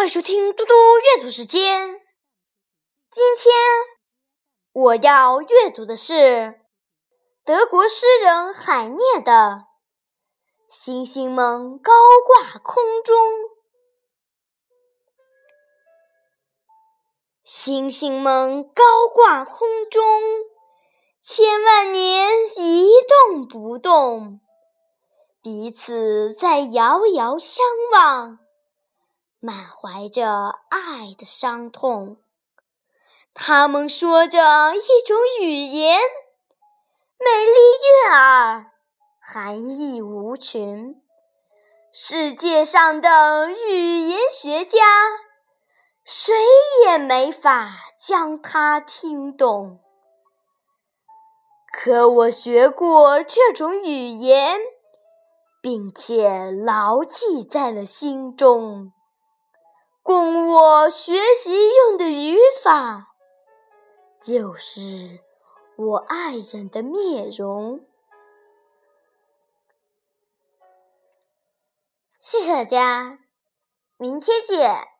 欢迎收听嘟嘟阅读时间。今天我要阅读的是德国诗人海涅的《星星们高挂空中》。星星们高挂空中，千万年一动不动，彼此在遥遥相望。满怀着爱的伤痛，他们说着一种语言，美丽悦耳，含义无穷。世界上的语言学家，谁也没法将它听懂。可我学过这种语言，并且牢记在了心中。供我学习用的语法，就是我爱人的面容。谢谢大家，明天见。